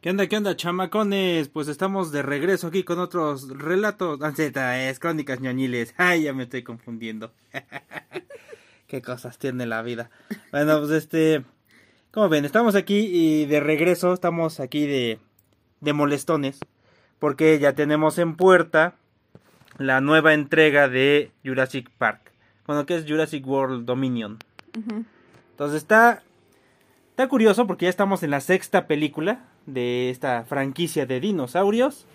¿Qué onda, qué onda, chamacones? Pues estamos de regreso aquí con otros relatos. Anceta, es crónicas ñoñiles. Ay, ya me estoy confundiendo. qué cosas tiene la vida. Bueno, pues este. Como ven, estamos aquí y de regreso. Estamos aquí de, de molestones. Porque ya tenemos en puerta la nueva entrega de Jurassic Park. Bueno, que es Jurassic World Dominion. Entonces está. Está curioso porque ya estamos en la sexta película de esta franquicia de dinosaurios.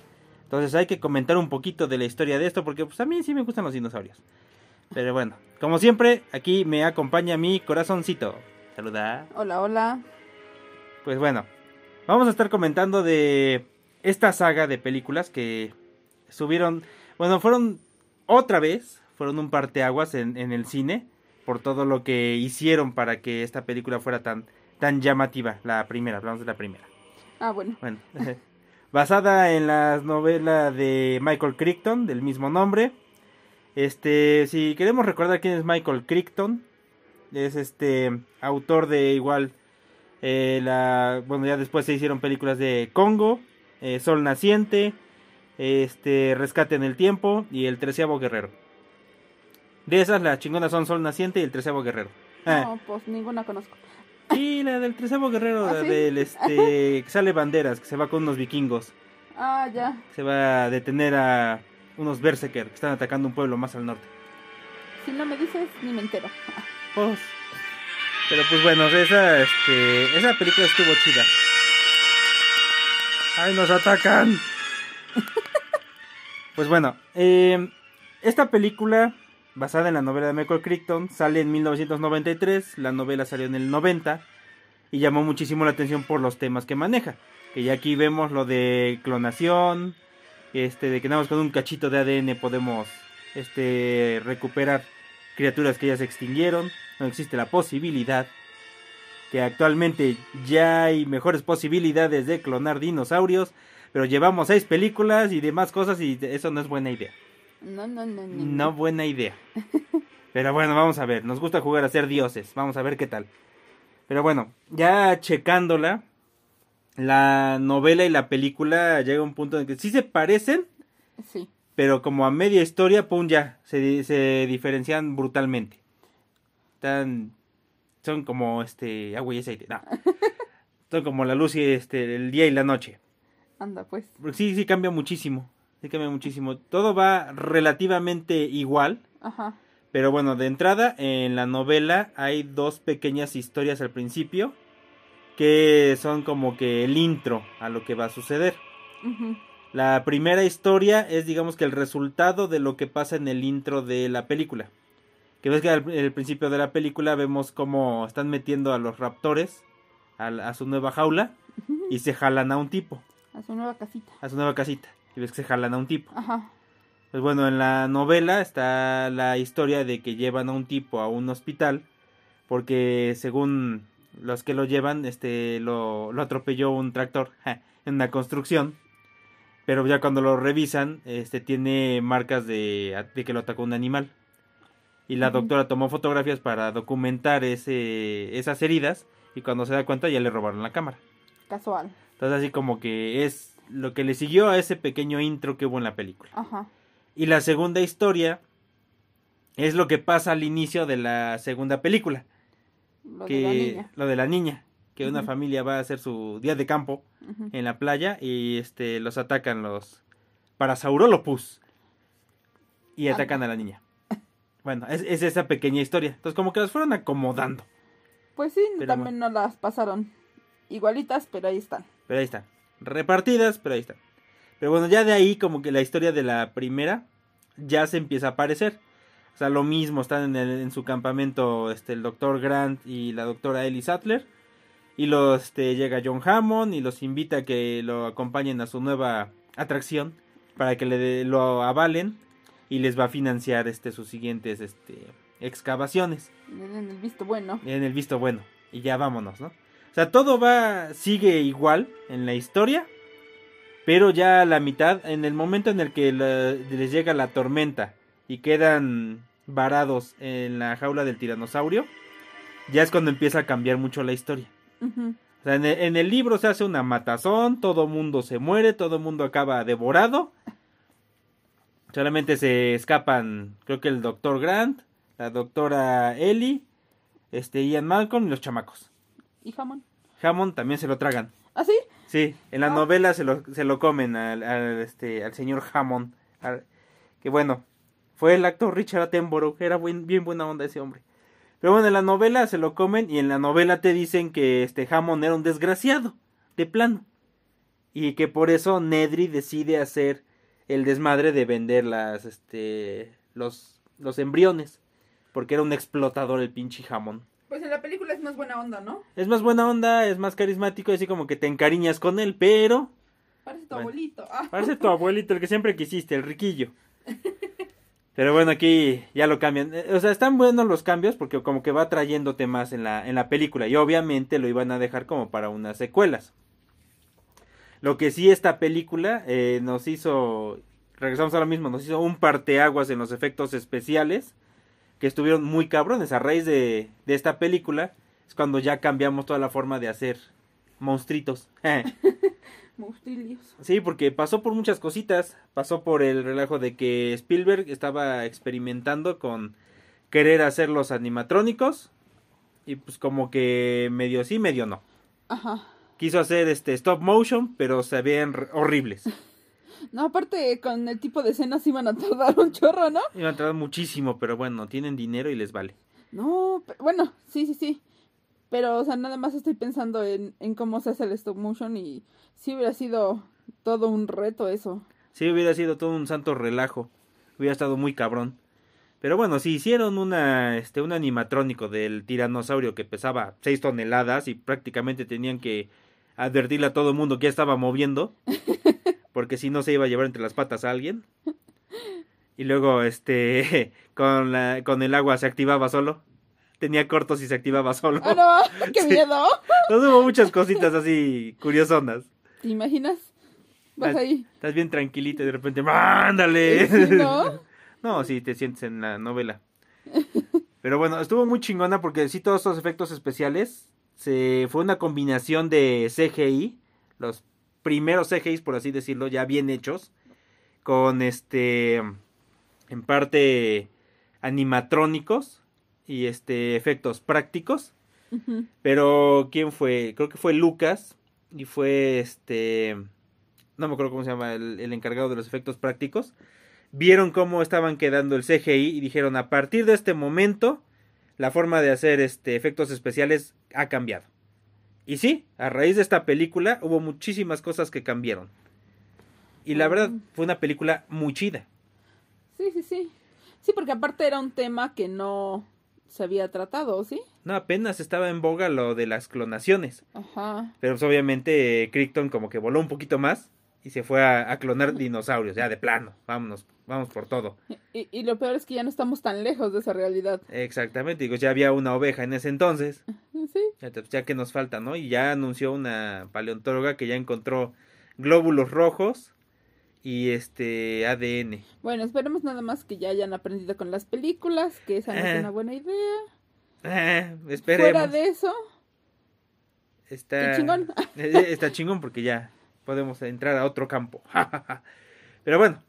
Entonces hay que comentar un poquito de la historia de esto porque pues a mí sí me gustan los dinosaurios. Pero bueno, como siempre, aquí me acompaña mi corazoncito. Saluda. Hola, hola. Pues bueno, vamos a estar comentando de esta saga de películas que subieron, bueno, fueron otra vez, fueron un parteaguas en, en el cine por todo lo que hicieron para que esta película fuera tan, tan llamativa, la primera, hablamos de la primera. Ah, bueno. Bueno, basada en la novela de Michael Crichton del mismo nombre. Este, si queremos recordar quién es Michael Crichton, es este autor de igual eh, la, bueno ya después se hicieron películas de Congo, eh, Sol naciente, este Rescate en el tiempo y El treceavo guerrero. De esas las chingonas son Sol naciente y El treceavo guerrero. No, pues ninguna conozco. Y la del treceavo guerrero, ¿Ah, la sí? del este que sale banderas, que se va con unos vikingos. Ah, ya. Se va a detener a unos berserker que están atacando un pueblo más al norte. Si no me dices, ni me entero. Pues, pero pues bueno, esa este esa película estuvo chida. ¡Ay, nos atacan! pues bueno, eh, esta película basada en la novela de Michael Crichton sale en 1993, la novela salió en el 90 y llamó muchísimo la atención por los temas que maneja. Que ya aquí vemos lo de clonación, este, de que nada más con un cachito de ADN podemos este, recuperar criaturas que ya se extinguieron. No existe la posibilidad que actualmente ya hay mejores posibilidades de clonar dinosaurios, pero llevamos seis películas y demás cosas y eso no es buena idea. No, no, no, no. No buena idea. Pero bueno, vamos a ver. Nos gusta jugar a ser dioses. Vamos a ver qué tal. Pero bueno, ya checándola, la novela y la película llega a un punto en que sí se parecen, Sí. pero como a media historia, pum, ya, se, se diferencian brutalmente. Están, son como este, agua y aceite. No. Son como la luz y este, el día y la noche. Anda, pues. Sí, sí cambia muchísimo. Sí cambia muchísimo. Todo va relativamente igual. Ajá. Pero bueno, de entrada, en la novela hay dos pequeñas historias al principio. Que son como que el intro a lo que va a suceder. Ujú. La primera historia es digamos que el resultado de lo que pasa en el intro de la película. Que ves que al el principio de la película vemos cómo están metiendo a los raptores a su nueva jaula y se jalan a un tipo, A su nueva casita. a su nueva casita. Y ves que se jalan a un tipo. Ajá. Pues bueno, en la novela está la historia de que llevan a un tipo a un hospital porque según los que lo llevan, este lo, lo atropelló un tractor ja, en una construcción. Pero ya cuando lo revisan, este tiene marcas de, de que lo atacó un animal. Y la doctora tomó fotografías para documentar ese, esas heridas y cuando se da cuenta ya le robaron la cámara. Casual. Entonces así como que es lo que le siguió a ese pequeño intro que hubo en la película. Ajá. Y la segunda historia es lo que pasa al inicio de la segunda película. Lo que de la niña. lo de la niña, que una familia va a hacer su día de campo en la playa y este los atacan los Parasaurolopus y Ah. atacan a la niña. Bueno, es, es esa pequeña historia. Entonces como que las fueron acomodando. Pues sí, Pero también no las pasaron igualitas, pero ahí están. Pero ahí están. Repartidas, pero ahí están. Pero bueno, ya de ahí como que la historia de la primera ya se empieza a aparecer. O sea, lo mismo, están en, el- en su campamento este, el doctor Grant y la doctora Ellie Sattler. Y los, este, llega John Hammond y los invita a que lo acompañen a su nueva atracción para que le de- lo avalen y les va a financiar este, sus siguientes este, excavaciones En el visto bueno. en el visto bueno y ya vámonos, ¿no? O sea, todo va sigue igual en la historia, pero ya a la mitad, en el momento en el que la- les llega la tormenta y quedan varados en la jaula del tiranosaurio, ya es cuando empieza a cambiar mucho la historia. O sea, en el, en el libro se hace una matazón, todo mundo se muere, todo mundo acaba devorado. Solamente se escapan, creo que el doctor Grant, la doctora Ellie, este Ian Malcolm y los chamacos. ¿Y jamón? Hammond también se lo tragan. ¿Ah, sí? Sí, en la Ah. novela se lo, se lo comen al, al, este, al señor Hammond. al- que bueno, fue el actor Richard Attenborough, era buen- bien buena onda ese hombre. Pero bueno, en la novela se lo comen y en la novela te dicen que este Hammond era un desgraciado, de plano. Y que por eso Nedry decide hacer el desmadre de vender las, este, los, los embriones. Porque era un explotador el pinche Hammond. Pues en la película es más buena onda, ¿no? Es más buena onda, es más carismático, así como que te encariñas con él, pero Parece tu Bueno. abuelito. Ah. parece tu abuelito, el que siempre quisiste, el riquillo. Pero bueno, aquí ya lo cambian. Eh, O sea, están buenos los cambios porque como que va trayéndote más en la, en la película. Y obviamente lo iban a dejar como para unas secuelas. Lo que sí esta película eh, nos hizo, regresamos ahora mismo, nos hizo un parteaguas en los efectos especiales. Que estuvieron muy cabrones. A raíz de, de esta película es cuando ya cambiamos toda la forma de hacer monstruitos. Monstrillos. Sí, porque pasó por muchas cositas. Pasó por el relajo de que Spielberg estaba experimentando con querer hacer los animatrónicos. Y pues como que medio sí, medio no. Ajá. Quiso hacer este stop motion, pero se veían horribles. No, aparte con el tipo de escenas iban a tardar un chorro, ¿no? Iban a tardar muchísimo, pero bueno, tienen dinero y les vale. No, pe- bueno, sí, sí, sí. Pero, o sea, nada más estoy pensando en, en cómo se hace el stop motion y sí hubiera sido todo un reto eso. Sí, hubiera sido todo un santo relajo. Hubiera estado muy cabrón. Pero bueno, si hicieron una, este, un animatrónico del tiranosaurio que pesaba 6 toneladas y prácticamente tenían que advertirle a todo el mundo que ya estaba moviendo, porque si no se iba a llevar entre las patas a alguien. Y luego, este, con, la, con el agua se activaba solo. Tenía cortos y se activaba solo. ¡Ah, no! ¡Qué Sí. miedo! Entonces hubo muchas cositas así curiosonas. ¿Te imaginas? Vas Estás- ahí. Estás bien tranquilito y de repente, ¡mándale! Sí, ¿no? No, sí, te sientes en la novela. Pero bueno, estuvo muy chingona porque sí, todos estos efectos especiales se fue una combinación de CGI, los primeros CGI, por así decirlo, ya bien hechos, con este, en parte animatrónicos y este efectos prácticos. Pero quién fue, creo que fue Lucas y fue este, no me acuerdo cómo se llama el, el encargado de los efectos prácticos. Vieron cómo estaban quedando el CGI y dijeron a partir de este momento la forma de hacer este efectos especiales ha cambiado. Y sí, a raíz de esta película hubo muchísimas cosas que cambiaron. Y la verdad Mm. fue una película muy chida. Sí, sí, sí. Sí, porque aparte era un tema que no se había tratado, ¿sí? No, apenas estaba en boga lo de las clonaciones. Ajá. Pero pues, obviamente eh, Crichton como que voló un poquito más y se fue a, a clonar dinosaurios, ya de plano. Vámonos, vamos por todo. Y, y lo peor es que ya no estamos tan lejos de esa realidad. Exactamente, digo, ya había una oveja en ese entonces, Sí. ya, que nos falta, ¿no? Y ya anunció una paleontóloga que ya encontró glóbulos rojos y este ADN. Bueno, esperemos nada más que ya hayan aprendido con las películas, que esa no es Eh, una buena idea. Eh, Fuera de eso, Está Qué chingón. Eh, Está chingón porque ya podemos entrar a otro campo. Pero bueno,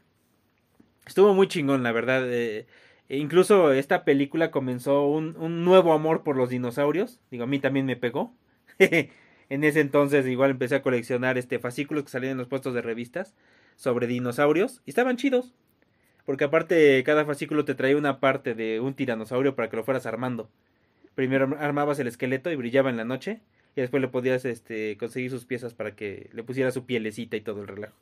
estuvo muy chingón, la verdad. eh, e incluso esta película comenzó un, un nuevo amor por los dinosaurios. Digo, a mí también me pegó. en ese entonces igual empecé a coleccionar este fascículos que salían en los puestos de revistas sobre dinosaurios y estaban chidos. Porque aparte cada fascículo te traía una parte de un tiranosaurio para que lo fueras armando. Primero arm- armabas el esqueleto y brillaba en la noche y después le podías este conseguir sus piezas para que le pusiera su pielecita y todo el relajo.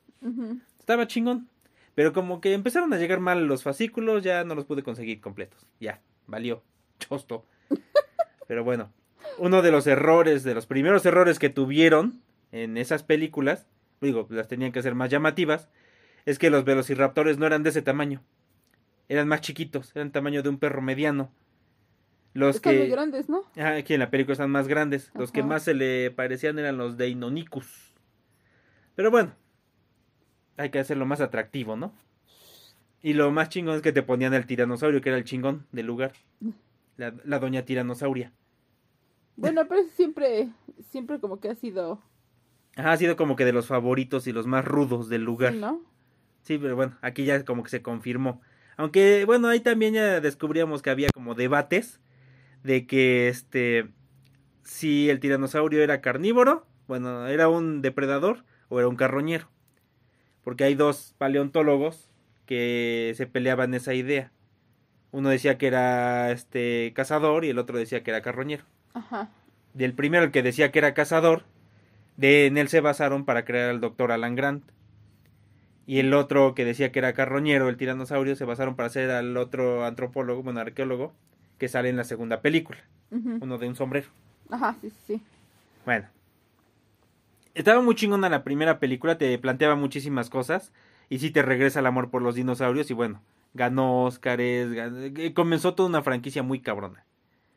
Estaba chingón. Pero como que empezaron a llegar mal los fascículos, ya no los pude conseguir completos. Ya, valió. Chosto. Pero bueno, uno de los errores, de los primeros errores que tuvieron en esas películas, digo, las tenían que hacer más llamativas, es que los velociraptores no eran de ese tamaño. Eran más chiquitos, eran tamaño de un perro mediano. Los están que... muy grandes, ¿no? Ah, aquí en la película están más grandes. Los que más se le parecían eran los de Inonicus. Pero bueno, hay que hacerlo más atractivo, ¿no? Y lo más chingón es que te ponían el tiranosaurio, que era el chingón del lugar. La, la doña tiranosauria. Bueno, pero siempre, siempre como que ha sido, Ajá, ha sido como que de los favoritos y los más rudos del lugar. sí, ¿no? Sí, pero bueno, aquí ya como que se confirmó. Aunque, bueno, ahí también ya descubríamos que había como debates de que, este, si el tiranosaurio era carnívoro, bueno, era un depredador o era un carroñero. Porque hay dos paleontólogos que se peleaban esa idea. Uno decía que era, este, cazador y el otro decía que era carroñero. Ajá. Del primero, el que decía que era cazador, de en él se basaron para crear al doctor Alan Grant. Y el otro que decía que era carroñero, el tiranosaurio, se basaron para hacer al otro antropólogo, bueno, arqueólogo, que sale en la segunda película, uno de un sombrero. Ajá, sí, sí. Bueno. Estaba muy chingona la primera película, te planteaba muchísimas cosas y sí te regresa el amor por los dinosaurios y bueno, ganó Óscares, eh, comenzó toda una franquicia muy cabrona,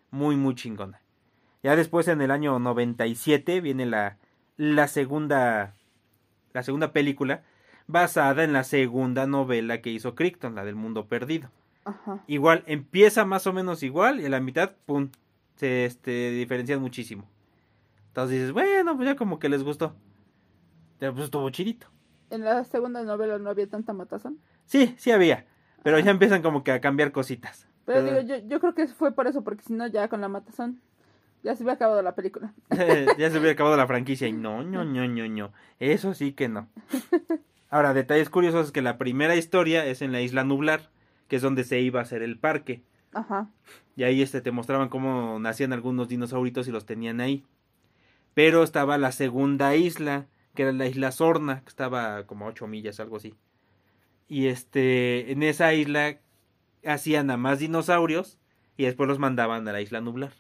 muy muy chingona. Ya después en el año 97 viene la la segunda la segunda película basada en la segunda novela que hizo Crichton, la del mundo perdido. Ajá. Igual empieza más o menos igual y en la mitad pum se este diferencian muchísimo. Entonces dices, bueno, pues ya como que les gustó. Ya pues estuvo chidito. En la segunda novela no había tanta matazón. Sí, sí había, pero ya empiezan como que a cambiar cositas. Pero Pero- digo, yo, yo creo que fue por eso, porque si no, ya con la matazón, ya se había acabado la película. ya se hubiera acabado la franquicia y no, no, no, no, no. Eso sí que no. Ahora, detalles curiosos es que la primera historia es en la isla Nublar, que es donde se iba a hacer el parque. Ajá. Y ahí este te mostraban cómo nacían algunos dinosauritos y los tenían ahí. Pero estaba la segunda isla, que era la isla Sorna, que estaba como a 8 millas, algo así. Y este, en esa isla hacían a más dinosaurios y después los mandaban a la isla Nublar.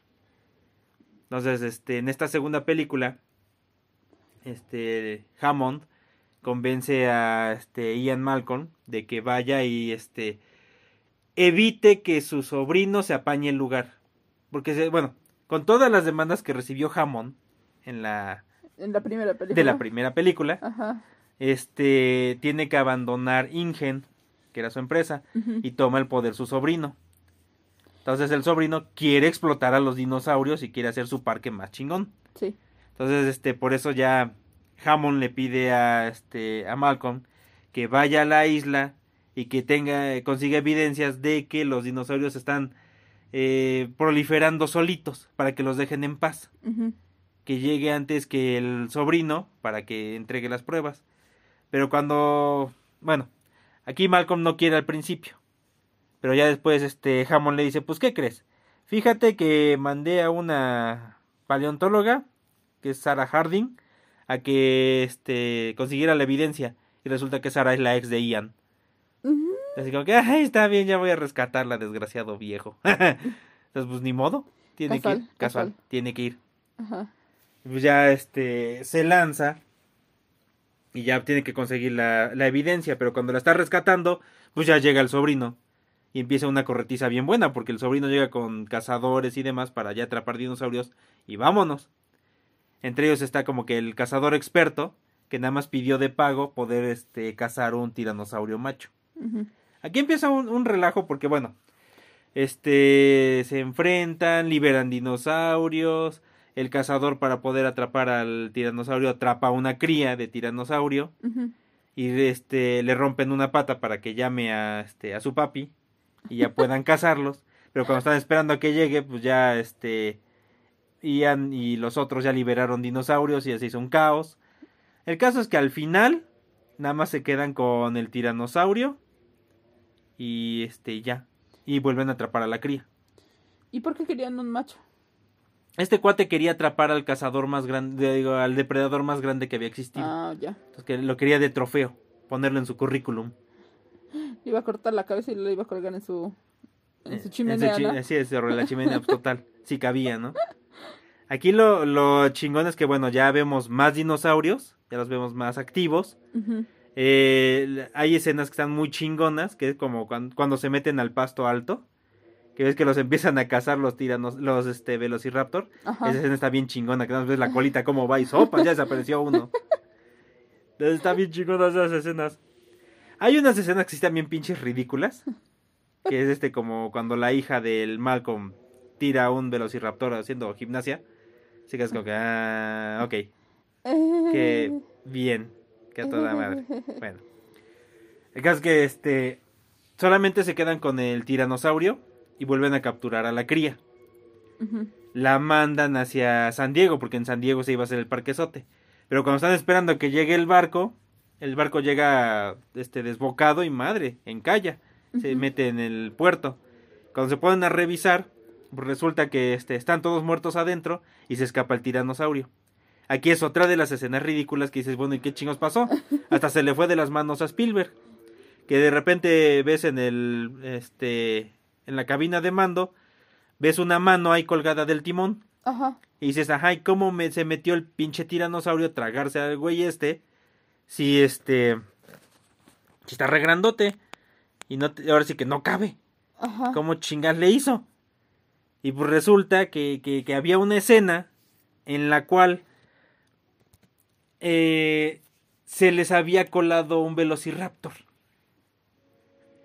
Entonces, este, en esta segunda película, este, Hammond convence a este Ian Malcolm de que vaya y este evite que su sobrino se apañe el lugar. Porque, bueno, con todas las demandas que recibió Hammond en la En la primera película. de la primera película, Ajá. este tiene que abandonar Ingen, que era su empresa, y toma el poder su sobrino. Entonces el sobrino quiere explotar a los dinosaurios y quiere hacer su parque más chingón. Sí. Entonces, este, por eso ya Hammond le pide a este a Malcolm que vaya a la isla y que tenga consiga evidencias de que los dinosaurios están eh, proliferando solitos para que los dejen en paz. Que llegue antes que el sobrino para que entregue las pruebas. Pero cuando, bueno, aquí Malcolm no quiere al principio. Pero ya después este Hammond le dice, "Pues ¿qué crees? Fíjate que mandé a una paleontóloga, que es Sarah Harding, a que este consiguiera la evidencia y resulta que Sarah es la ex de Ian. Así como que, ay, está bien, ya voy a rescatarla, desgraciado viejo. Entonces, pues ni modo, tiene que ir, Casual, casual, casual. tiene que ir. Ajá. Pues ya este se lanza y ya tiene que conseguir la, la evidencia, pero cuando la está rescatando, pues ya llega el sobrino y empieza una corretiza bien buena, porque el sobrino llega con cazadores y demás para ya atrapar dinosaurios y vámonos. Entre ellos está como que el cazador experto, que nada más pidió de pago poder este cazar un tiranosaurio macho. ujú. Aquí empieza un, un relajo porque, bueno, este, se enfrentan, liberan dinosaurios, el cazador para poder atrapar al tiranosaurio atrapa a una cría de tiranosaurio y este, le rompen una pata para que llame a, este, a su papi y ya puedan cazarlos, pero cuando están esperando a que llegue, pues ya, este, Ian y los otros ya liberaron dinosaurios y ya se hizo un caos. El caso es que al final nada más se quedan con el tiranosaurio y este ya y vuelven a atrapar a la cría. ¿Y por qué querían un macho? Este cuate quería atrapar al cazador más grande, digo, al depredador más grande que había existido. Ah, ya. Entonces que lo quería de trofeo, ponerlo en su currículum. Iba a cortar la cabeza y lo iba a colgar en su, en su Eh, chimenea, chi- ¿no? Así es, sobre la chimenea, pues, total. Sí cabía, ¿no? Aquí lo, lo chingón es que, bueno, ya vemos más dinosaurios, ya los vemos más activos. Eh, hay escenas que están muy chingonas, que es como cuan- cuando, se meten al pasto alto, que ves que los empiezan a cazar los tiranos, los este, velociraptor. Ajá. Esa escena está bien chingona, que más ves la colita cómo va y sopa, ya desapareció uno. Entonces, Está bien chingona esas escenas. Hay unas escenas que sí están bien pinches ridículas. Que es este como cuando la hija del Malcolm tira a un velociraptor haciendo gimnasia. Así que es como que, ah, ok. Que bien, que a toda madre. Bueno. El caso es que este solamente se quedan con el tiranosaurio y vuelven a capturar a la cría. La mandan hacia San Diego, porque en San Diego se iba a hacer el parquezote. Pero cuando están esperando a que llegue el barco, el barco llega este desbocado y madre, encalla. Se Ujú. mete en el puerto. Cuando se ponen a revisar, pues resulta que este, están todos muertos adentro y se escapa el tiranosaurio. Aquí es otra de las escenas ridículas que dices, bueno, ¿y qué chingos pasó? Hasta se le fue de las manos a Spielberg. Que de repente ves en el este en la cabina de mando, ves una mano ahí colgada del timón Ajá. y dices, ajá, ¿y cómo me, se metió el pinche tiranosaurio a tragarse al güey este? Si este si está re grandote y no te- ahora sí que no cabe. Ajá. ¿Cómo chingas le hizo? Y pues resulta que, que, que había una escena en la cual eh, se les había colado un velociraptor.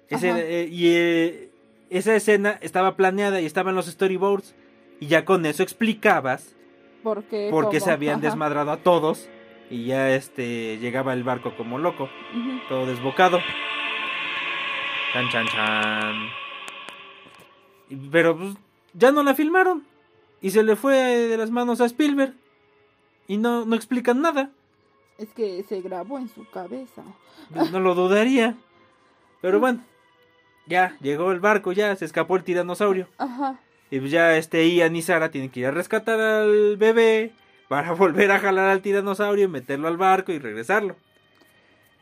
Ese, eh, y eh, esa escena estaba planeada y estaba en los storyboards. Y ya con eso explicabas ¿Por qué? por qué ¿Cómo? se habían Ajá. desmadrado a todos. Y ya este llegaba el barco como loco todo desbocado. Chan, chan, chan. Pero pues, ya no la filmaron. Y se le fue de las manos a Spielberg. Y no, no explican nada. Es que se grabó en su cabeza. No lo dudaría. Pero bueno. Ya, llegó el barco, ya se escapó el tiranosaurio. Ajá. Y pues ya este Ian y Sara tienen que ir a rescatar al bebé para volver a jalar al tiranosaurio, meterlo al barco y regresarlo.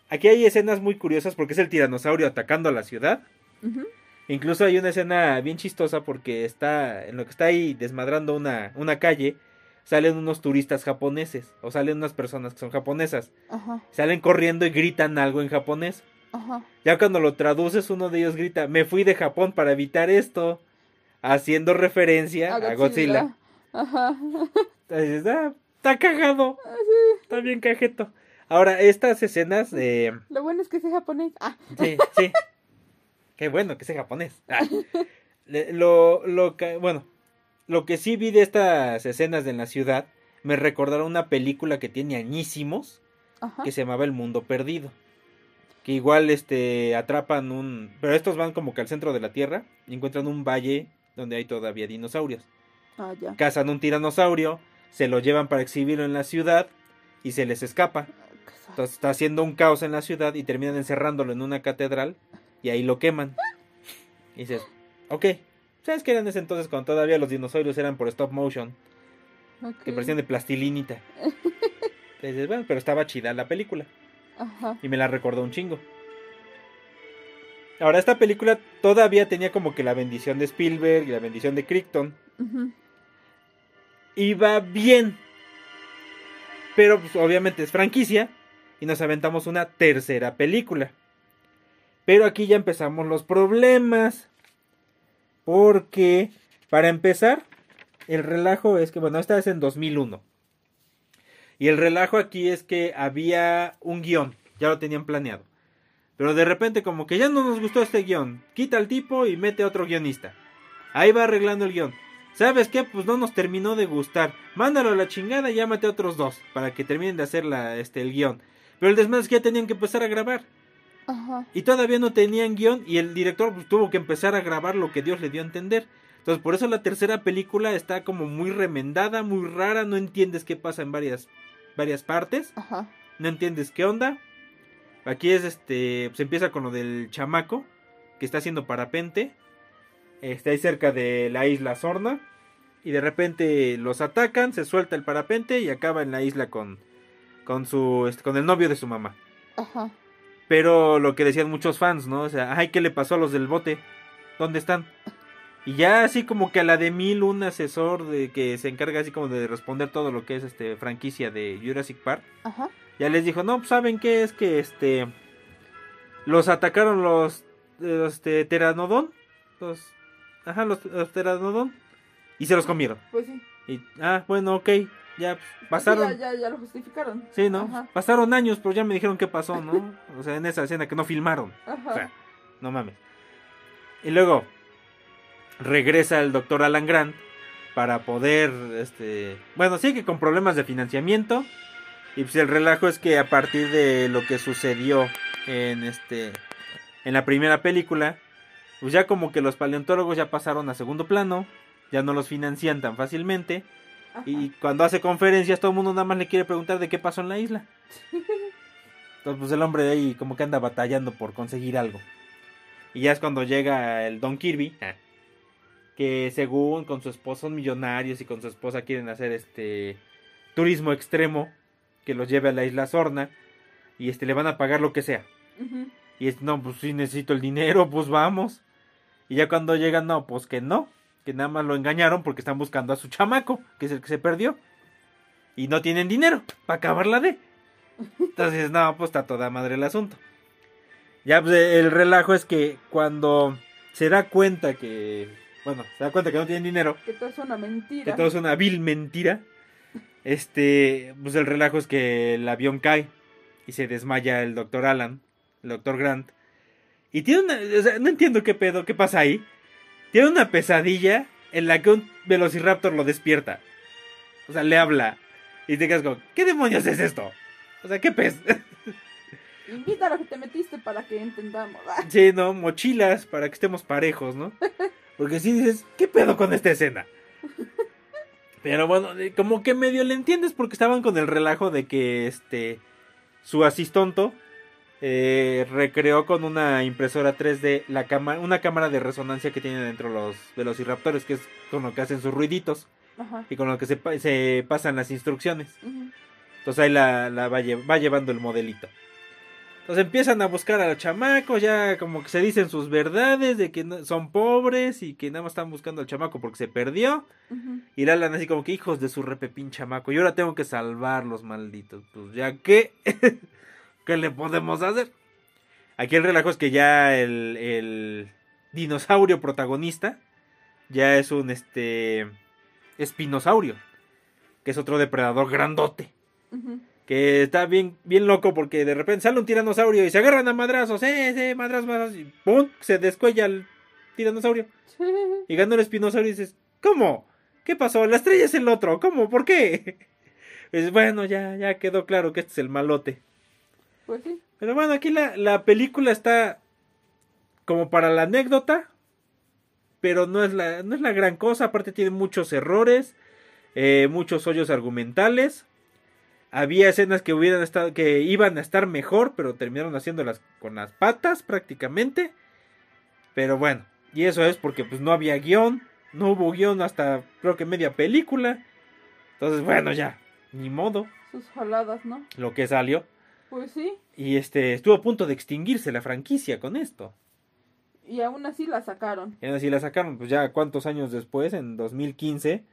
Aquí hay escenas muy curiosas porque es el tiranosaurio atacando a la ciudad. Ujú. Incluso hay una escena bien chistosa porque está en lo que está ahí desmadrando una, una calle, salen unos turistas japoneses o salen unas personas que son japonesas. Ajá. Salen corriendo y gritan algo en japonés. Ajá. Ya cuando lo traduces uno de ellos grita, me fui de Japón para evitar esto, haciendo referencia a Godzilla. Ajá. Entonces, ah, está cagado. Está bien cajeto. Ahora, estas escenas de... Lo bueno es que es japonés. Ah. Sí, sí. Qué bueno que sea japonés. Ah. Lo, lo bueno, lo que sí vi de estas escenas en la ciudad me recordaron una película que tiene añísimos Ajá. que se llamaba El Mundo Perdido. Que igual este atrapan un, pero estos van como que al centro de la Tierra y encuentran un valle donde hay todavía dinosaurios. Ah, ya. Cazan un tiranosaurio, se lo llevan para exhibirlo en la ciudad y se les escapa. Entonces está haciendo un caos en la ciudad y terminan encerrándolo en una catedral y ahí lo queman. Y dices, ok, ¿sabes qué era en ese entonces cuando todavía los dinosaurios eran por stop motion? Que parecían de plastilinita. Entonces, bueno, pero estaba chida la película Ajá. y me la recordó un chingo. Ahora, esta película todavía tenía como que la bendición de Spielberg y la bendición de Crichton. Ujú. Iba bien. Pero pues, obviamente es franquicia y nos aventamos una tercera película. Pero aquí ya empezamos los problemas. Porque, para empezar, el relajo es que, bueno, esta es en 2001. Y el relajo aquí es que había un guion, ya lo tenían planeado. Pero de repente como que ya no nos gustó este guion, quita al tipo y mete otro guionista. Ahí va arreglando el guion. ¿Sabes qué? Pues no nos terminó de gustar. Mándalo a la chingada y llámate a otros dos para que terminen de hacer la, este, el guion. Pero el desmadre es que ya tenían que empezar a grabar. Ajá. Y todavía no tenían guion y el director pues, tuvo que empezar a grabar lo que Dios le dio a entender. Entonces por eso la tercera película está como muy remendada, muy rara, no entiendes qué pasa en varias, varias partes, Ajá. no entiendes qué onda. Aquí es este, pues empieza con lo del chamaco que está haciendo parapente, está ahí cerca de la isla Sorna y de repente los atacan, se suelta el parapente y acaba en la isla con, con su, este, con el novio de su mamá. Ajá. Pero lo que decían muchos fans, ¿no? O sea, ay, ¿qué le pasó a los del bote? ¿Dónde están? Y ya así como que a la de mil un asesor de que se encarga así como de responder todo lo que es este franquicia de Jurassic Park, Ajá. ya les dijo, no, pues saben qué es que este los atacaron los, los este, los ajá, los, los y se los comieron. Pues sí. Y ah, bueno, ok, ya pasaron Sí, ya, ya, ya lo justificaron. Sí, ¿no? Ajá. Pasaron años, pero ya me dijeron qué pasó, ¿no? O sea, en esa escena que no filmaron. Ajá. O sea, no mames. Y luego regresa el doctor Alan Grant para poder, este, bueno, sí que con problemas de financiamiento. Y pues el relajo es que a partir de lo que sucedió en este, en la primera película, pues ya como que los paleontólogos ya pasaron a segundo plano, ya no los financian tan fácilmente. Y cuando hace conferencias todo el mundo nada más le quiere preguntar de qué pasó en la isla. Entonces pues el hombre de ahí como que anda batallando por conseguir algo. Y ya es cuando llega el Don Kirby, ah, que según con su esposa son millonarios y con su esposa quieren hacer este turismo extremo que los lleve a la isla Sorna y este le van a pagar lo que sea. Y es, no, pues si necesito el dinero, pues vamos. Y ya cuando llegan, no, pues que no, que nada más lo engañaron porque están buscando a su chamaco, que es el que se perdió. Y no tienen dinero para acabarla de. Entonces, no, pues está toda madre el asunto. Ya, pues el relajo es que cuando se da cuenta que, bueno, se da cuenta que no tienen dinero. Que todo es una mentira. Que todo es una vil mentira. Este, pues el relajo es que el avión cae y se desmaya el doctor Alan, el doctor Grant. Y tiene una, o sea, no entiendo qué pedo, qué pasa ahí. Tiene una pesadilla en la que un velociraptor lo despierta. O sea, le habla. Y te quedas como, ¿qué demonios es esto? O sea, ¿qué pez? Invita a lo que te metiste para que entendamos. sí, no, mochilas para que estemos parejos, ¿no? Porque si dices, ¿qué pedo con esta escena? Pero bueno, como que medio le entiendes porque estaban con el relajo de que este su asistonto eh, recreó con una impresora 3D la cámara, una cámara de resonancia que tienen dentro los velociraptores, que es con lo que hacen sus ruiditos y con lo que se, se pasan las instrucciones. Entonces ahí la, la va, va, llevando el modelito. Entonces empiezan a buscar a los chamacos, ya como que se dicen sus verdades de que son pobres y que nada más están buscando al chamaco porque se perdió. Y la así como que hijos de su repepín chamaco. Y ahora tengo que salvarlos, malditos. Pues ya que, ¿qué le podemos hacer? Aquí el relajo es que ya el, el dinosaurio protagonista ya es un este espinosaurio, que es otro depredador grandote. Que está bien, bien loco porque de repente sale un tiranosaurio y se agarran a madrazos, eh, eh, madrazos, y ¡pum! Se descuella el tiranosaurio. Y gana el espinosaurio y dices, ¿cómo? ¿Qué pasó? La estrella es el otro, ¿cómo? ¿Por qué? Pues bueno, ya, ya quedó claro que este es el malote. Pues sí. Pero bueno, aquí la, la película está como para la anécdota, pero no es la, no es la gran cosa, aparte tiene muchos errores, eh, muchos hoyos argumentales. Había escenas que hubieran estado, que iban a estar mejor, pero terminaron haciéndolas con las patas prácticamente. Pero bueno, y eso es porque pues no había guion, no hubo guion hasta creo que media película. Entonces, bueno, ya, ni modo. Sus jaladas, ¿no? Lo que salió. Pues sí. Y este, estuvo a punto de extinguirse la franquicia con esto. Y aún así la sacaron. Y aún así la sacaron, pues ya cuántos años después, en 2015,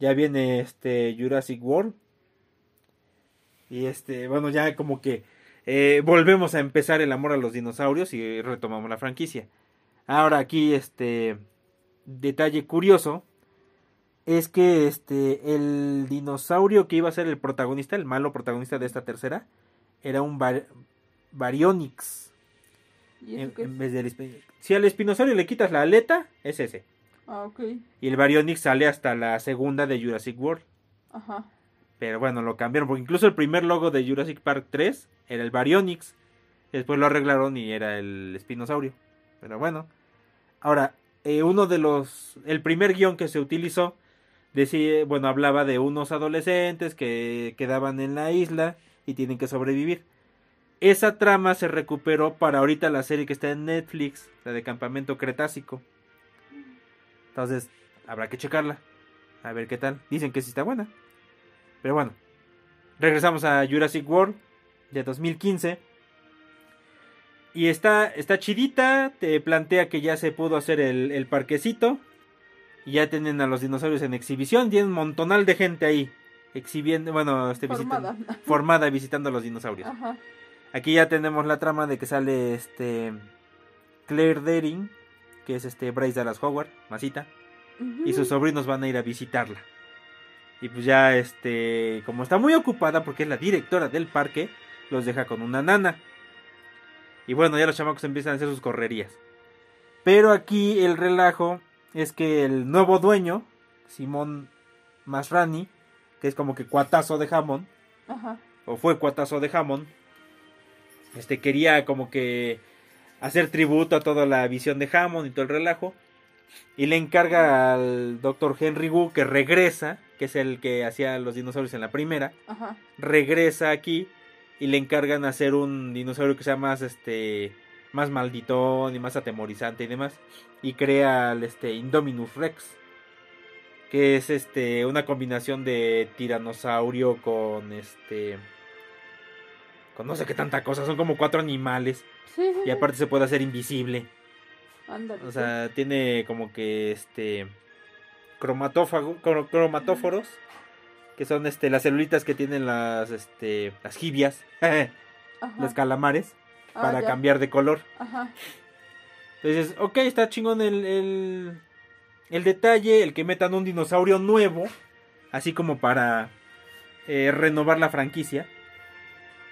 ya viene este Jurassic World. Y este, bueno, ya como que eh, volvemos a empezar el amor a los dinosaurios y retomamos la franquicia. Ahora aquí, este, detalle curioso, es que este, el dinosaurio que iba a ser el protagonista, el malo protagonista de esta tercera, era un Baryonyx. en, vez del si al espinosaurio le quitas la aleta, es ese. Ah, ok. Y el Baryonyx sale hasta la segunda de Jurassic World. Ajá. Pero bueno, lo cambiaron, porque incluso el primer logo de Jurassic Park 3 era el Baryonyx. Después lo arreglaron y era el espinosaurio. Pero bueno. Ahora, eh, uno de los... El primer guion que se utilizó, decía, bueno, hablaba de unos adolescentes que quedaban en la isla y tienen que sobrevivir. Esa trama se recuperó para ahorita la serie que está en Netflix, la de Campamento Cretácico. Entonces, habrá que checarla. A ver qué tal. Dicen que sí está buena. Pero bueno, regresamos a Jurassic World de 2015. Y está, está chidita, te plantea que ya se pudo hacer el, parquecito. Y ya tienen a los dinosaurios en exhibición. Tienen un montonal de gente ahí. Exhibiendo, bueno, este, formada. Visitando, formada visitando a los dinosaurios. Aquí ya tenemos la trama de que sale este Claire Deering, que es este Bryce Dallas Howard, Masita. Y sus sobrinos van a ir a visitarla. Y pues ya, este, como está muy ocupada porque es la directora del parque, los deja con una nana. Y bueno, ya los chamacos empiezan a hacer sus correrías. Pero aquí el relajo es que el nuevo dueño, Simón Masrani, que es como que cuatazo de Hammond, Ajá. o fue cuatazo de Hammond, este quería como que hacer tributo a toda la visión de Hammond y todo el relajo. Y le encarga al doctor Henry Wu, que regresa, que es el que hacía los dinosaurios en la primera, Ajá. regresa aquí y le encargan hacer un dinosaurio que sea más este más malditón y más atemorizante y demás y crea el este Indominus Rex que es este una combinación de tiranosaurio con este con no sé qué tanta cosa, son como cuatro animales Sí, sí. y aparte se puede hacer invisible. Ándale. O sí. sea, tiene como que este cromatófago, cro- cromatóforos, que son este las celulitas que tienen las este las jibias, los calamares, Ah, para ya. cambiar de color. Ajá. Entonces, ok, está chingón el, el, el detalle, el que metan un dinosaurio nuevo, así como para eh, renovar la franquicia.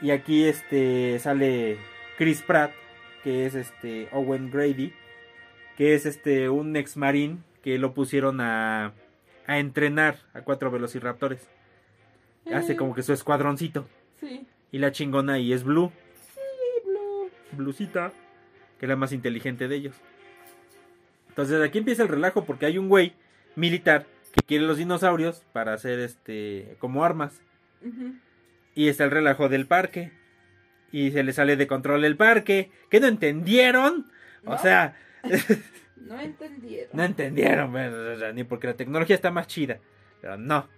Y aquí este sale Chris Pratt, que es este Owen Grady, que es este un ex marín que lo pusieron a, a entrenar a cuatro velociraptores. Hace Eh, como que su escuadroncito. Sí. Y la chingona ahí es Blue. Sí, Blue. Blusita, que es la más inteligente de ellos. Entonces aquí empieza el relajo porque hay un güey militar que quiere los dinosaurios para hacer este como armas. Y está el relajo del parque. Y se le sale de control el parque. ¿Qué no entendieron? O sea, No entendieron. no entendieron, ni porque la tecnología está más chida. Pero no,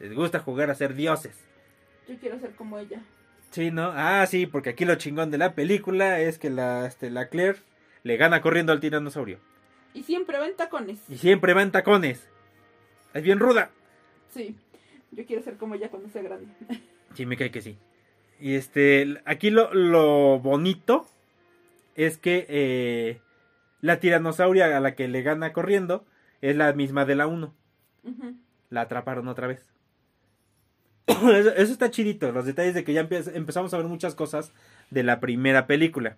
les gusta jugar a ser dioses. Yo quiero ser como ella. Sí, ¿no? Ah, sí, porque aquí lo chingón de la película es que la, este, la Claire le gana corriendo al tiranosaurio. Y siempre ven tacones. Y siempre va en tacones. Es bien ruda. Sí. Yo quiero ser como ella cuando sea grande. Sí, me cae que sí. Y este, aquí lo, lo bonito es que eh, la tiranosauria a la que le gana corriendo es la misma de la 1. Ujú. La atraparon otra vez. eso, eso está chidito, los detalles de que ya empe- empezamos a ver muchas cosas de la primera película.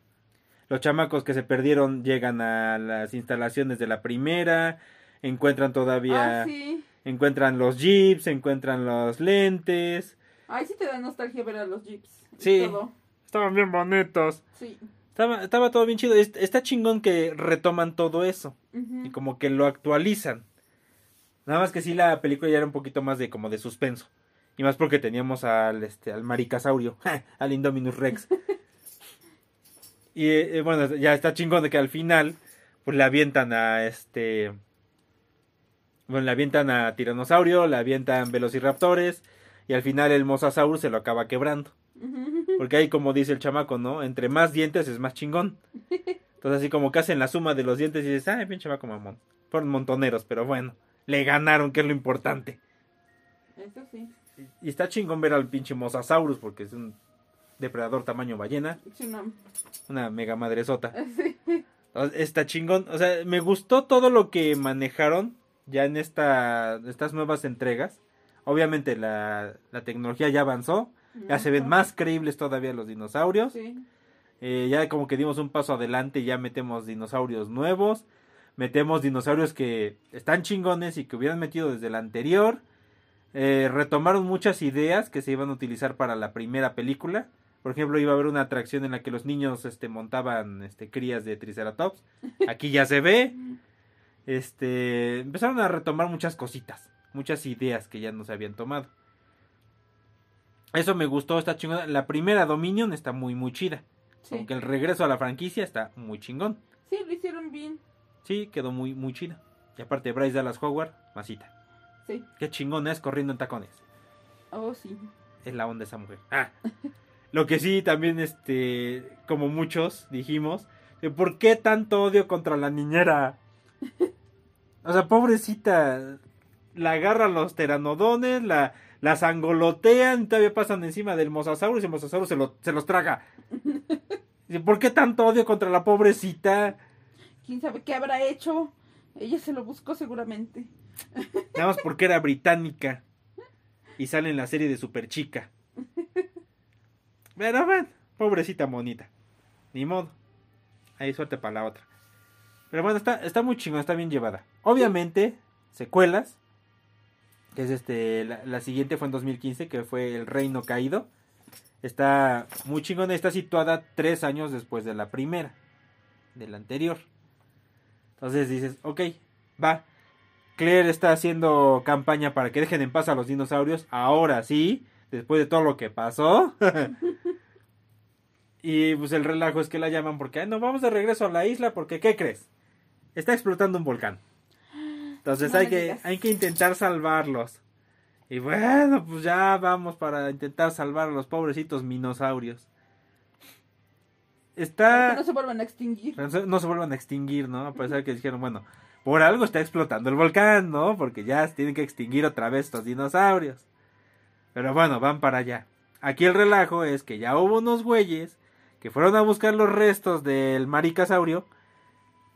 Los chamacos que se perdieron llegan a las instalaciones de la primera, encuentran todavía, Ah, sí. encuentran los jeeps, encuentran los lentes. Ay, sí te da nostalgia ver a los jeeps. y Sí. todo. Estaban bien bonitos. Sí. Estaba, estaba todo bien chido. Est- Está chingón que retoman todo eso y como que lo actualizan. Nada más que sí la película ya era un poquito más de como de suspenso. Y más porque teníamos al este al maricasaurio, al Indominus Rex. Y eh, bueno, ya está chingón de que al final pues le avientan a este bueno, le avientan a Tiranosaurio, le avientan Velociraptores y al final el Mosasaurus se lo acaba quebrando. Porque ahí, como dice el chamaco, ¿no? Entre más dientes es más chingón. Entonces, así como que hacen la suma de los dientes y dices, ay, pinche chamaco mamón. Fueron montoneros, pero bueno, le ganaron, que es lo importante. Eso sí. Y está chingón ver al pinche Mosasaurus, porque es un depredador tamaño ballena, Sí, no. una mega madresota. Sí. Está chingón. O sea, me gustó todo lo que manejaron ya en esta, estas nuevas entregas. Obviamente la, la tecnología ya avanzó. Ya se ven más creíbles todavía los dinosaurios. Sí. Eh, ya como que dimos un paso adelante, ya metemos dinosaurios nuevos, metemos dinosaurios que están chingones y que hubieran metido desde el anterior. Eh, retomaron muchas ideas que se iban a utilizar para la primera película. Por ejemplo, iba a haber una atracción en la que los niños este, montaban este, crías de Triceratops. Aquí ya se ve. Este, empezaron a retomar muchas cositas, muchas ideas que ya no se habían tomado. Eso me gustó, está chingona. La primera Dominion está muy, muy chida. Sí. Aunque el regreso a la franquicia está muy chingón. Sí, lo hicieron bien. Sí, quedó muy, muy chida. Y aparte, Bryce Dallas Howard, masita. Sí. Qué chingón es corriendo en tacones. Oh, sí. Es la onda esa mujer. Ah. Lo que sí, también, este, como muchos dijimos, ¿por qué tanto odio contra la niñera? O sea, pobrecita, la agarra a los teranodones, la, la sangolotean, y todavía pasan encima del mosasaurus y el mosasaurus se, lo- se los traga. ¿Por qué tanto odio contra la pobrecita? ¿Quién sabe qué habrá hecho? Ella se lo buscó seguramente. Nada más porque era británica. Y sale en la serie de Super Chica. Pero bueno, pobrecita monita. Ni modo. Ahí suerte para la otra. Pero bueno, está, está muy chingón, está bien llevada. Obviamente, secuelas. que es este, la, siguiente fue en 2015, que fue El Reino Caído. Está muy chingona, está situada tres años después de la primera, de la anterior. Entonces dices, ok, va. Claire está haciendo campaña para que dejen en paz a los dinosaurios. Ahora sí, después de todo lo que pasó. y pues el relajo es que la llaman porque "Ay, no vamos de regreso a la isla porque ¿qué crees? Está explotando un volcán. Entonces No hay que digas. hay que intentar salvarlos. Y bueno, pues ya vamos para intentar salvar a los pobrecitos minosaurios. Está que no se vuelvan a extinguir. no se, no se vuelvan a extinguir, ¿no? A pesar que dijeron, bueno, por algo está explotando el volcán, ¿no? Porque ya se tienen que extinguir otra vez estos dinosaurios. Pero bueno, van para allá. Aquí el relajo es que ya hubo unos güeyes que fueron a buscar los restos del maricasaurio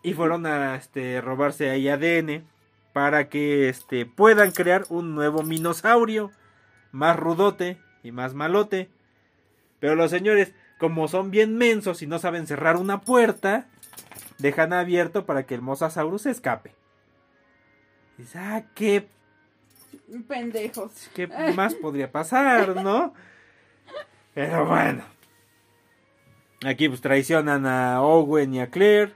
y fueron a este, robarse ahí ADN para que este, puedan crear un nuevo minosaurio más rudote y más malote. Pero los señores, como son bien mensos y no saben cerrar una puerta, dejan abierto para que el mosasaurus se escape. Dices, ah, qué, Pendejos. qué más podría pasar, ¿no? Pero bueno. Aquí pues traicionan a Owen y a Claire.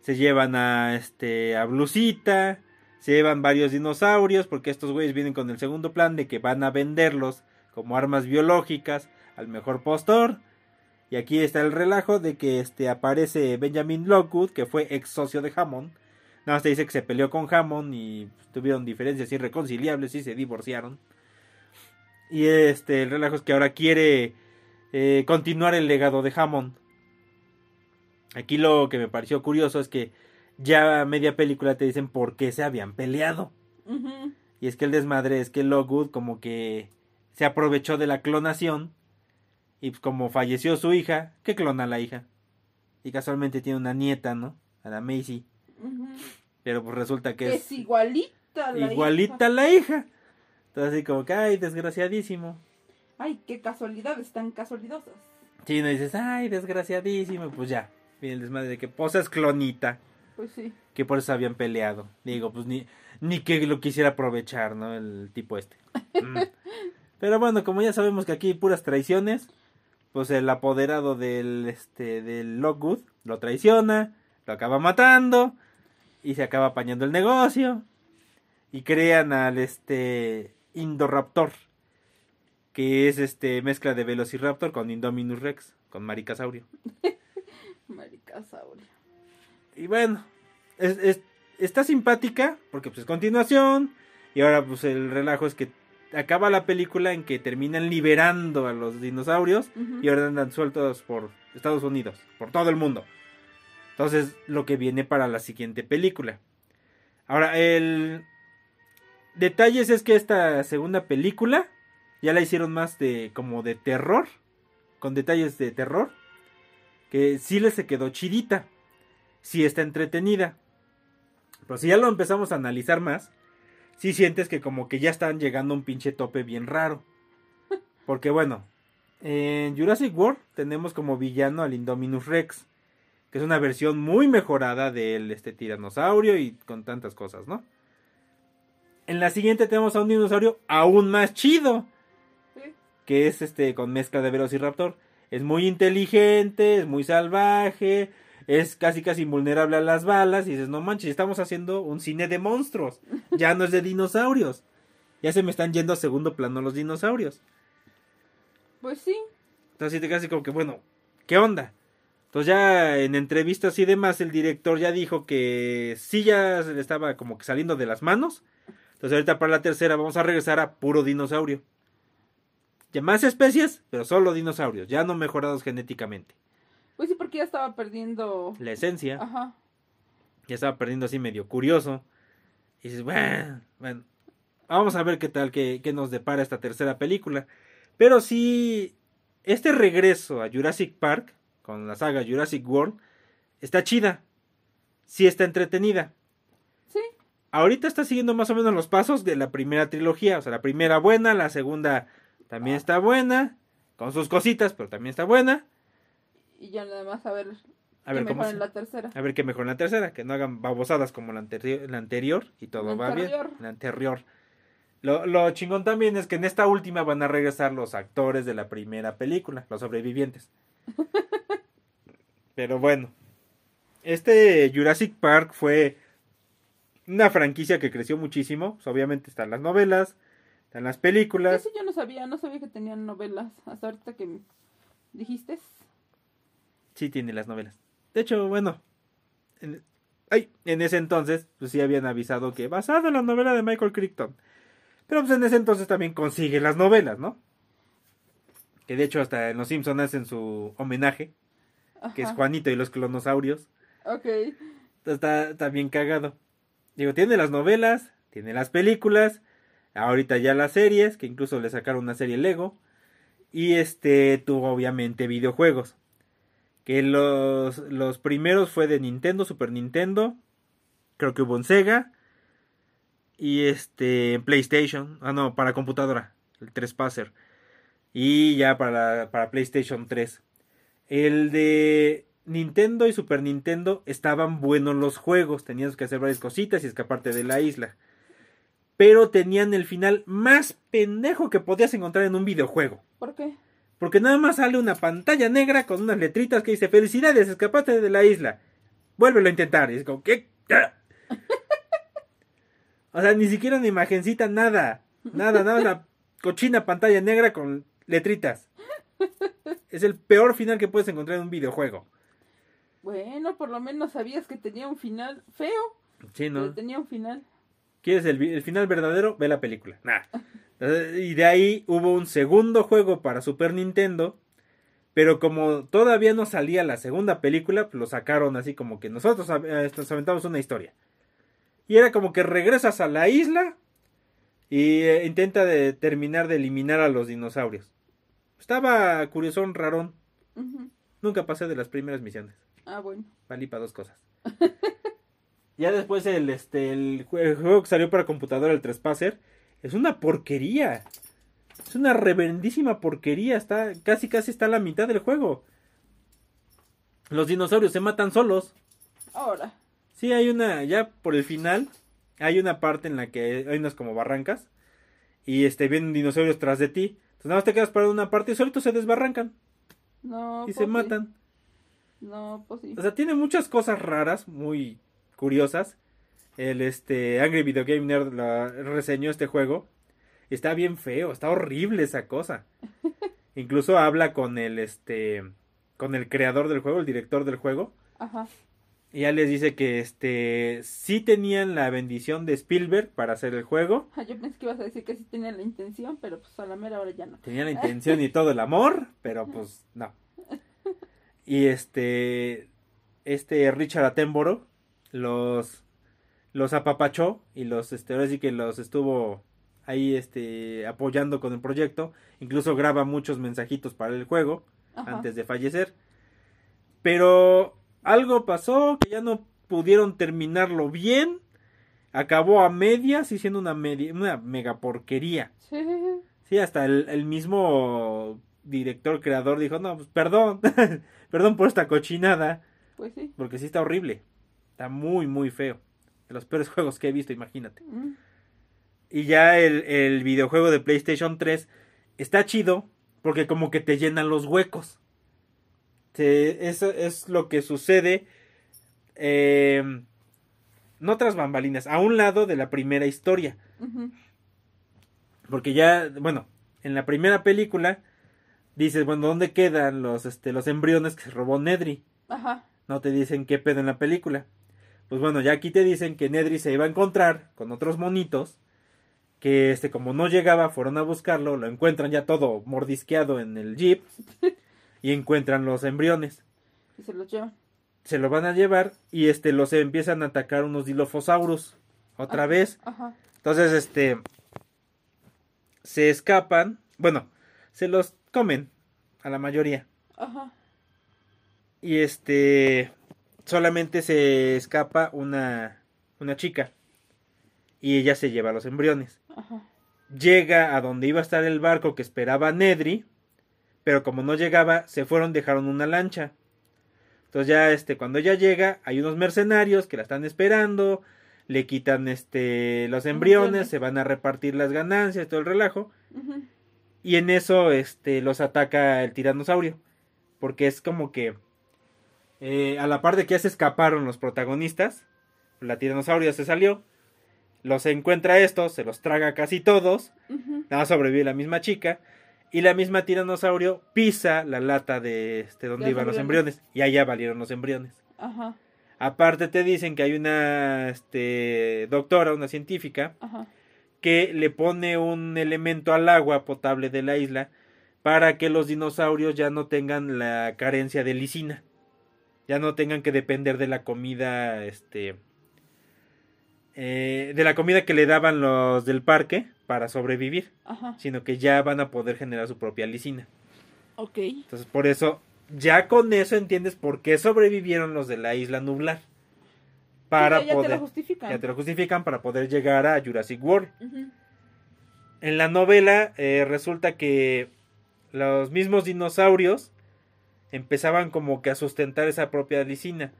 Se llevan a este a Blusita. Se llevan varios dinosaurios. Porque estos güeyes vienen con el segundo plan de que van a venderlos como armas biológicas al mejor postor. Y aquí está el relajo de que este aparece Benjamin Lockwood, que fue ex socio de Hammond. Nada más te dice que se peleó con Hammond y pues, tuvieron diferencias irreconciliables y se divorciaron. Y este, el relajo es que ahora quiere eh, continuar el legado de Hammond. Aquí lo que me pareció curioso es que ya media película te dicen por qué se habían peleado. Y es que el desmadre es que Lockwood como que se aprovechó de la clonación. Y pues como falleció su hija, que clona a la hija. Y casualmente tiene una nieta, ¿no? A la Macy. Pero pues resulta que Es es igualita la igualita hija. a la hija. Entonces así como que, ay, desgraciadísimo. Ay, qué casualidades tan casualidosas. Sí, no dices, ay, desgraciadísimo. Pues ya, viene el desmadre de que pues es clonita. Pues sí. Que por eso habían peleado. Digo, pues ni, ni que lo quisiera aprovechar, ¿no? El tipo este. Mm. Pero bueno, como ya sabemos que aquí hay puras traiciones, pues el apoderado del, este, del Lockwood lo traiciona, lo acaba matando y se acaba apañando el negocio. Y crean al este Indoraptor, que es este mezcla de Velociraptor con Indominus Rex, con Maricasaurio. Maricasaurio. Y bueno, es, es- está simpática porque pues es continuación. Y ahora pues el relajo es que acaba la película en que terminan liberando a los dinosaurios y ahora andan sueltos por Estados Unidos, por todo el mundo. Entonces, lo que viene para la siguiente película. Ahora, el detalles es que esta segunda película ya la hicieron más de como de terror, con detalles de terror, que sí les se quedó chidita, sí está entretenida. Pero si ya lo empezamos a analizar más, sí sientes que como que ya están llegando a un pinche tope bien raro. Porque bueno, en Jurassic World tenemos como villano al Indominus Rex, que es una versión muy mejorada del este tiranosaurio y con tantas cosas, ¿no? En la siguiente tenemos a un dinosaurio aún más chido. Que es este con mezcla de Velociraptor. Es muy inteligente, es muy salvaje, es casi casi invulnerable a las balas y dices, "No manches, estamos haciendo un cine de monstruos, ya no es de dinosaurios." Ya se me están yendo a segundo plano los dinosaurios. Pues sí. Entonces te así como que, bueno, ¿qué onda? Entonces ya en entrevistas y demás el director ya dijo que sí ya se le estaba como que saliendo de las manos. Entonces ahorita para la tercera vamos a regresar a puro dinosaurio. Ya más especies, pero solo dinosaurios, ya no mejorados genéticamente. Pues sí, porque ya estaba perdiendo. La esencia Ajá. ya estaba perdiendo así medio curioso. Y dices, bueno, bueno, vamos a ver qué tal, qué, qué nos depara esta tercera película. Pero sí, este regreso a Jurassic Park, con la saga Jurassic World, está chida. Sí está entretenida. Sí. Ahorita está siguiendo más o menos los pasos de la primera trilogía. O sea, la primera buena, la segunda también está buena. Con sus cositas, pero también está buena. Y ya nada más a ver. A ver cómo en la tercera. A ver qué mejor en la tercera, que no hagan babosadas como la, anteri- la anterior y todo La va bien. anterior. La anterior. Lo, lo chingón también es que en esta última van a regresar los actores de la primera película, los sobrevivientes. Pero bueno, este Jurassic Park fue una franquicia que creció muchísimo. Pues, obviamente están las novelas, están las películas. Eso yo no sabía, no sabía que tenían novelas. Hasta ahorita que dijiste. Sí, tiene las novelas. De hecho, bueno, en, ay, en ese entonces, pues sí habían avisado que basado en la novela de Michael Crichton. Pero pues en ese entonces también consigue las novelas, ¿no? Que de hecho hasta en Los Simpsons hacen su homenaje, que es. Juanito y los clonosaurios. Ok. Está, está bien cagado. Digo, tiene las novelas, tiene las películas, ahorita ya las series, que incluso le sacaron una serie Lego. Y este tuvo obviamente videojuegos. Que los, los primeros fue de Nintendo, Super Nintendo. Creo que hubo en Sega. Y este PlayStation. Ah, no, para computadora. El 3 Passer. Y ya para, para PlayStation 3. El de Nintendo y Super Nintendo estaban buenos los juegos. Tenías que hacer varias cositas y escaparte de la isla. Pero tenían el final más pendejo que podías encontrar en un videojuego. ¿Por qué? Porque nada más sale una pantalla negra con unas letritas que dice Felicidades, escapaste de la isla. Vuélvelo a intentar. Y es como, ¿qué? O sea, ni siquiera una imagencita, nada. Nada, nada, una cochina pantalla negra con letritas. Es el peor final que puedes encontrar en un videojuego. Bueno, por lo menos sabías que tenía un final feo. Sí, ¿no? Pero tenía un final. ¿Quieres el, final verdadero? Ve la película. Nah. Y de ahí hubo un segundo juego para Super Nintendo. Pero como todavía no salía la segunda película, pues lo sacaron así como que nosotros eh, nos aventamos una historia. Y era como que regresas a la isla y eh, intenta de terminar de eliminar a los dinosaurios. Estaba curiosón, rarón. Nunca pasé de las primeras misiones. Ah, bueno. Valí para dos cosas. ya después el, este, el, jue- el juego que salió para computadora, el Trespasser, es una porquería. Es una reverendísima porquería. Está, casi casi está a la mitad del juego. Los dinosaurios se matan solos. Ahora. Sí, hay una, ya por el final, hay una parte en la que hay unas como barrancas. Y este, vienen dinosaurios tras de ti. Entonces nada más te quedas parado en una parte y solitos se desbarrancan. No. y pues se sí. matan. No, pues sí. O sea, tiene muchas cosas raras, muy curiosas. El este Angry Video Game Nerd la reseñó este juego. Está bien feo, está horrible esa cosa. Incluso habla con el este con el creador del juego, el director del juego, Ajá. y ya les dice que este sí tenían la bendición de Spielberg para hacer el juego, Ah, Yo pensé que ibas a decir que sí tenía la intención, pero pues a la mera hora ya no. tenían la intención y todo el amor, pero pues no. Y este este Richard Attenborough los los apapachó y los este ahora sí que los estuvo ahí este apoyando con el proyecto, incluso graba muchos mensajitos para el juego Ajá. antes de fallecer. Pero algo pasó que ya no pudieron terminarlo bien. Acabó a medias y siendo una media, una mega porquería. Sí. Sí, hasta el, el mismo director creador dijo, no, pues perdón, perdón por esta cochinada, Pues sí. porque sí está horrible, está muy, muy feo, de los peores juegos que he visto, imagínate. Mm. Y ya el, el videojuego de PlayStation 3 está chido, porque como que te llenan los huecos. Eso es lo que sucede, eh, no tras bambalinas, a un lado de la primera historia. Porque ya, bueno, en la primera película dices, bueno, ¿dónde quedan los, este, los embriones que se robó Nedry? Ajá. No te dicen qué pedo en la película. Pues bueno, ya aquí te dicen que Nedry se iba a encontrar con otros monitos que, este, como no llegaba, fueron a buscarlo, lo encuentran ya todo mordisqueado en el jeep y encuentran los embriones. Y se los llevan. Se lo van a llevar y, este, los empiezan a atacar unos Dilophosaurus otra Ajá. vez. Ajá. Entonces, este. Se escapan. Bueno, se los comen. A la mayoría. Ajá. Y este. Solamente se escapa una. Una chica. Y ella se lleva los embriones. Ajá. Llega a donde iba a estar el barco que esperaba Nedry. Pero como no llegaba, se fueron, dejaron una lancha. Entonces ya este, cuando ella llega, hay unos mercenarios que la están esperando. le quitan este los embriones, se van a repartir las ganancias, todo el relajo. Y en eso este los ataca el tiranosaurio. Porque es como que eh, a la par de que ya se escaparon los protagonistas, la tiranosaurio se salió, los encuentra estos, se los traga casi todos, Ujú. nada más sobrevive la misma chica. Y la misma tiranosaurio pisa la lata de este donde Los iban los embriones. embriones. Y allá valieron los embriones. Ajá, Aparte te dicen que hay una este, doctora, una científica, ajá. que le pone un elemento al agua potable de la isla para que los dinosaurios ya no tengan la carencia de lisina. Ya no tengan que depender de la comida, este, eh, de la comida que le daban los del parque para sobrevivir, Ajá, sino que ya van a poder generar su propia lisina. ok. Entonces, por eso, ya con eso entiendes por qué sobrevivieron los de la isla nublar. Para Sí, ya, poder, te lo justifican. ya te lo justifican para poder llegar a Jurassic World. En la novela eh, resulta que los mismos dinosaurios empezaban como que a sustentar esa propia lisina.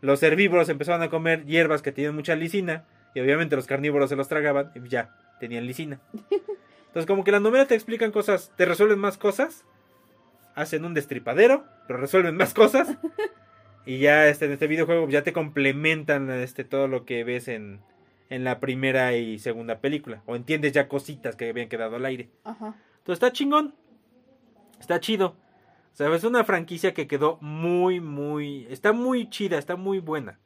Los herbívoros empezaban a comer hierbas que tienen mucha lisina y obviamente los carnívoros se los tragaban y ya tenían lisina. Entonces como que en la novela te explican cosas, te resuelven más cosas, hacen un destripadero, pero resuelven más cosas y ya este, en este videojuego ya te complementan este, todo lo que ves en, en la primera y segunda película. O entiendes ya cositas que habían quedado al aire. Ajá. Entonces está chingón. Está chido. O sea, es una franquicia que quedó muy, muy... Está muy chida, está muy buena.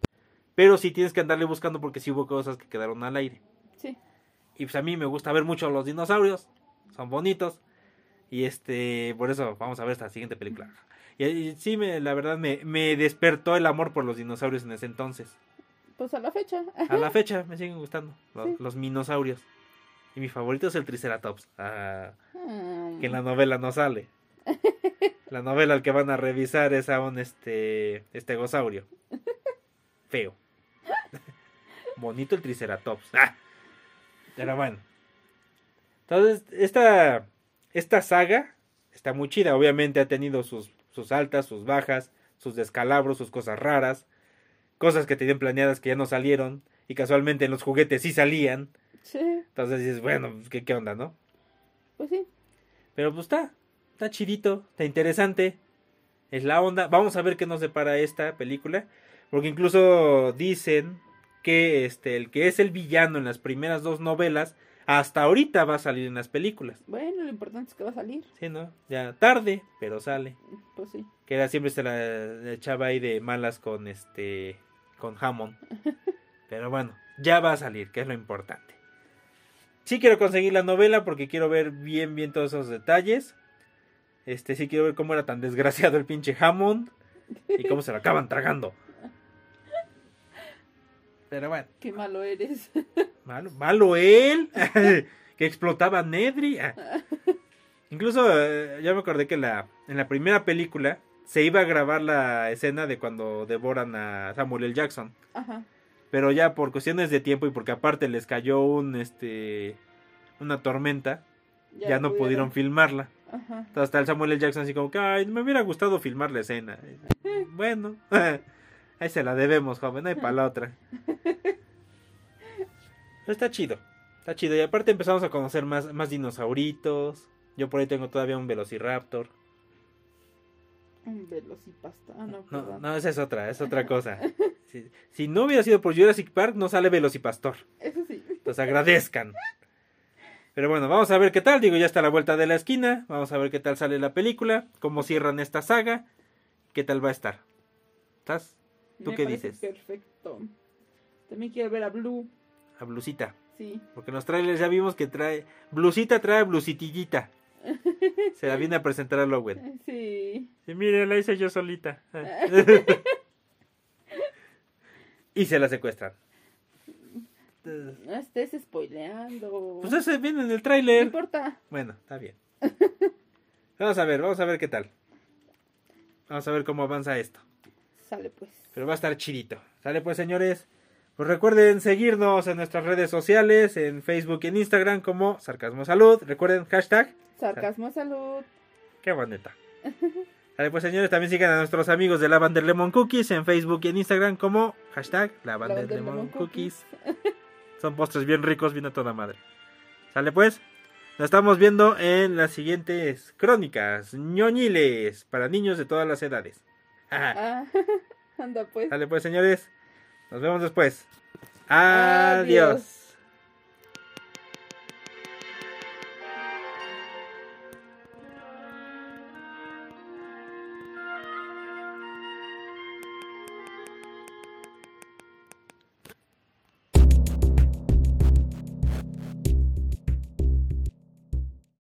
Pero sí tienes que andarle buscando porque sí hubo cosas que quedaron al aire. Sí. Y pues a mí me gusta ver mucho los dinosaurios. Son bonitos. Y este, por eso vamos a ver esta siguiente película. Y, y sí, me, la verdad me, me despertó el amor por los dinosaurios en ese entonces. Pues a la fecha. A la fecha me siguen gustando los, Sí. los minosaurios. Y mi favorito es el Triceratops. Ah, Mm. que en la novela no sale. La novela al que van a revisar es a un este estegosaurio. Feo. Bonito el Triceratops. Ah. Pero bueno. Entonces, esta, esta saga está muy chida. Obviamente ha tenido sus, sus altas, sus bajas, sus descalabros, sus cosas raras. Cosas que tenían planeadas que ya no salieron. Y casualmente en los juguetes sí salían. Sí, Entonces dices, bueno, pues, ¿qué, qué onda, no? pues sí. Pero pues está, está chidito, está interesante. Es la onda. Vamos a ver qué nos depara esta película. Porque incluso dicen que este, el que es el villano en las primeras dos novelas, hasta ahorita va a salir en las películas. Bueno, lo importante es que va a salir. Sí, ¿no? Ya tarde, pero sale. Pues sí. Que era siempre se la, echaba ahí de malas con este. con Hammond. Pero bueno, ya va a salir, que es lo importante. Sí quiero conseguir la novela porque quiero ver bien, bien todos esos detalles. Este, sí quiero ver cómo era tan desgraciado el pinche Hammond. Y cómo se lo acaban tragando. Pero bueno, Qué malo eres. malo, malo él. que explotaba Nedry. Ah. Incluso eh, ya me acordé que la, en la primera película se iba a grabar la escena de cuando devoran a Samuel L. Jackson. Ajá. Pero ya por cuestiones de tiempo y porque aparte les cayó un este una tormenta, ya, no pudieron filmarla. Ajá. Entonces, hasta el Samuel L. Jackson así como que, ay, me hubiera gustado filmar la escena. bueno, ahí se la debemos, joven, ahí para la otra. Está chido, está chido. Y aparte empezamos a conocer más, más dinosauritos. Yo por ahí tengo todavía un Velociraptor. Un velocipasta. Ah, no, No, perdón. no, esa es otra, es otra cosa. Si, si no hubiera sido por Jurassic Park, no sale Velocipastor. Eso sí. Pues agradezcan. Pero bueno, vamos a ver qué tal. Digo, ya está a la vuelta de la esquina. Vamos a ver qué tal sale la película. Cómo cierran esta saga. ¿Qué tal va a estar? ¿Estás? ¿Tú Me qué dices? Perfecto. También quiero ver a Blue. A blusita. Sí. Porque en los trailers ya vimos que trae. Blusita trae blusitillita. Se la viene a presentar a Lowen. Sí. Y mire, la hice yo solita. y se la secuestran. No estés spoileando. Pues ese viene en el no trailer. importa. Bueno, está bien. Vamos a ver, vamos a ver qué tal. Vamos a ver cómo avanza esto. Sale pues. Pero va a estar chidito. ¿Sale pues, señores? Pues recuerden seguirnos en nuestras redes sociales, en Facebook y en Instagram como Sarcasmo Salud. Recuerden hashtag. Sarcasmo salud. Qué bonita. Vale, pues señores, también sigan a nuestros amigos de Lavender Lemon Cookies en Facebook y en Instagram como hashtag Lavender Lavender Lemon Lemon Cookies. Son postres bien ricos, bien a toda madre. ¿Sale pues? Nos estamos viendo en las siguientes crónicas ñoñiles para niños de todas las edades. Ah, anda pues. Sale pues señores, nos vemos después. Adiós. Adiós.